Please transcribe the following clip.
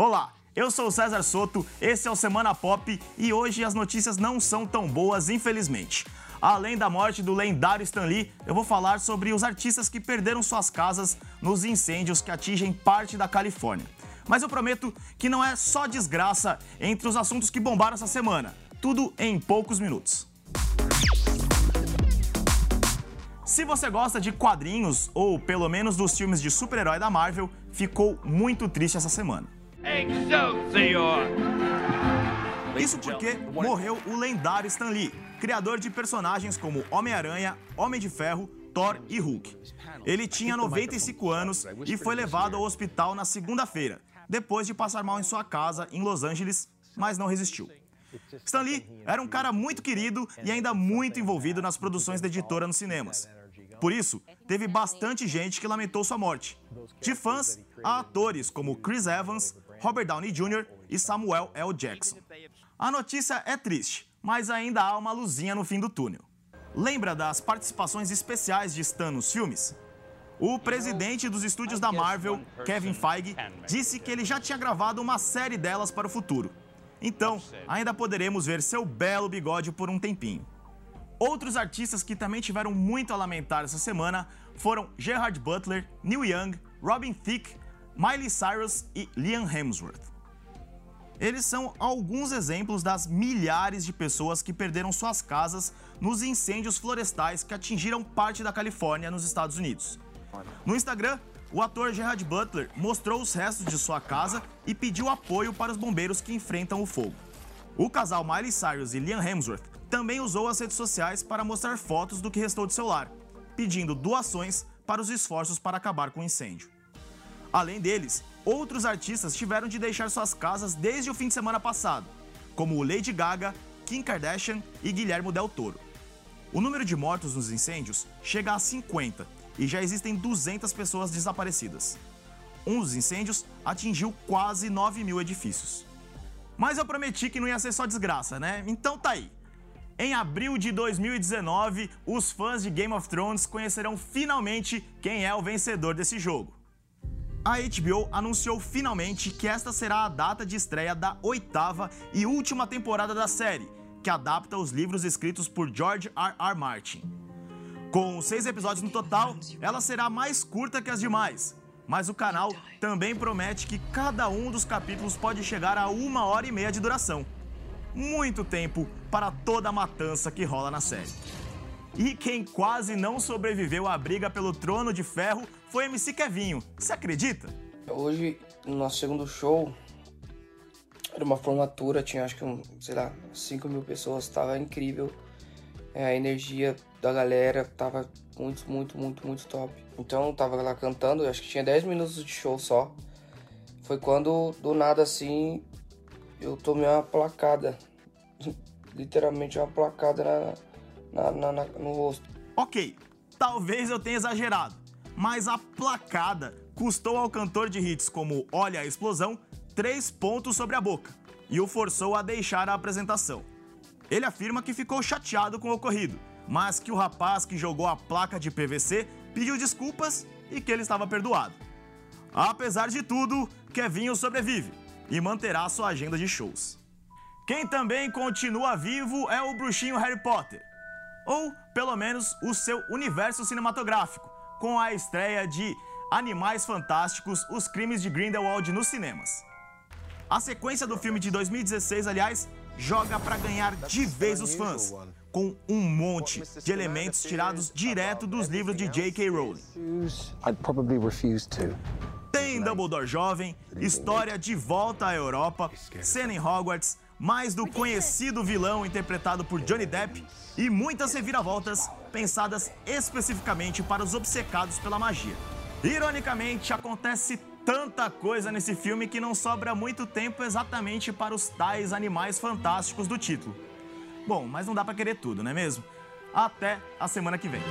Olá, eu sou o César Soto, esse é o Semana Pop e hoje as notícias não são tão boas, infelizmente. Além da morte do lendário Stan Lee, eu vou falar sobre os artistas que perderam suas casas nos incêndios que atingem parte da Califórnia. Mas eu prometo que não é só desgraça entre os assuntos que bombaram essa semana. Tudo em poucos minutos. Se você gosta de quadrinhos, ou pelo menos dos filmes de super-herói da Marvel, ficou muito triste essa semana. Excelsior! Isso porque morreu o lendário Stan Lee, criador de personagens como Homem-Aranha, Homem de Ferro, Thor e Hulk. Ele tinha 95 anos e foi levado ao hospital na segunda-feira, depois de passar mal em sua casa em Los Angeles, mas não resistiu. Stan Lee era um cara muito querido e ainda muito envolvido nas produções da editora nos cinemas. Por isso, teve bastante gente que lamentou sua morte. De fãs a atores como Chris Evans, Robert Downey Jr. e Samuel L. Jackson. A notícia é triste, mas ainda há uma luzinha no fim do túnel. Lembra das participações especiais de Stan nos filmes? O presidente dos estúdios da Marvel, Kevin Feige, disse que ele já tinha gravado uma série delas para o futuro. Então, ainda poderemos ver seu belo bigode por um tempinho. Outros artistas que também tiveram muito a lamentar essa semana foram Gerard Butler, Neil Young, Robin Thicke, Miley Cyrus e Liam Hemsworth. Eles são alguns exemplos das milhares de pessoas que perderam suas casas nos incêndios florestais que atingiram parte da Califórnia, nos Estados Unidos. No Instagram, o ator Gerard Butler mostrou os restos de sua casa e pediu apoio para os bombeiros que enfrentam o fogo. O casal Miley Cyrus e Liam Hemsworth também usou as redes sociais para mostrar fotos do que restou de seu lar, pedindo doações para os esforços para acabar com o incêndio. Além deles, outros artistas tiveram de deixar suas casas desde o fim de semana passado, como Lady Gaga, Kim Kardashian e Guilherme Del Toro. O número de mortos nos incêndios chega a 50 e já existem 200 pessoas desaparecidas. Um dos incêndios atingiu quase 9 mil edifícios. Mas eu prometi que não ia ser só desgraça, né? Então tá aí. Em abril de 2019, os fãs de Game of Thrones conhecerão finalmente quem é o vencedor desse jogo. A HBO anunciou finalmente que esta será a data de estreia da oitava e última temporada da série, que adapta os livros escritos por George R. R. Martin. Com seis episódios no total, ela será mais curta que as demais, mas o canal também promete que cada um dos capítulos pode chegar a uma hora e meia de duração muito tempo para toda a matança que rola na série. E quem quase não sobreviveu à briga pelo trono de ferro foi MC Kevinho. Você acredita? Hoje, no nosso segundo show, era uma formatura, tinha acho que, um, sei lá, 5 mil pessoas, tava incrível. É, a energia da galera tava muito, muito, muito, muito top. Então, tava lá cantando, acho que tinha 10 minutos de show só. Foi quando, do nada assim, eu tomei uma placada literalmente uma placada na, na, na, no rosto. Ok, talvez eu tenha exagerado, mas a placada custou ao cantor de hits como Olha a Explosão três pontos sobre a boca e o forçou a deixar a apresentação. Ele afirma que ficou chateado com o ocorrido, mas que o rapaz que jogou a placa de PVC pediu desculpas e que ele estava perdoado. Apesar de tudo, Kevinho sobrevive e manterá sua agenda de shows. Quem também continua vivo é o bruxinho Harry Potter, ou pelo menos o seu universo cinematográfico, com a estreia de Animais Fantásticos: Os Crimes de Grindelwald nos cinemas. A sequência do filme de 2016, aliás, joga para ganhar de vez os fãs, com um monte de elementos tirados direto dos livros de J.K. Rowling. Tem Dumbledore jovem, história de volta à Europa, cena em Hogwarts, mais do conhecido vilão interpretado por Johnny Depp e muitas reviravoltas pensadas especificamente para os obcecados pela magia. Ironicamente, acontece tanta coisa nesse filme que não sobra muito tempo exatamente para os tais animais fantásticos do título. Bom, mas não dá para querer tudo, não é mesmo? Até a semana que vem.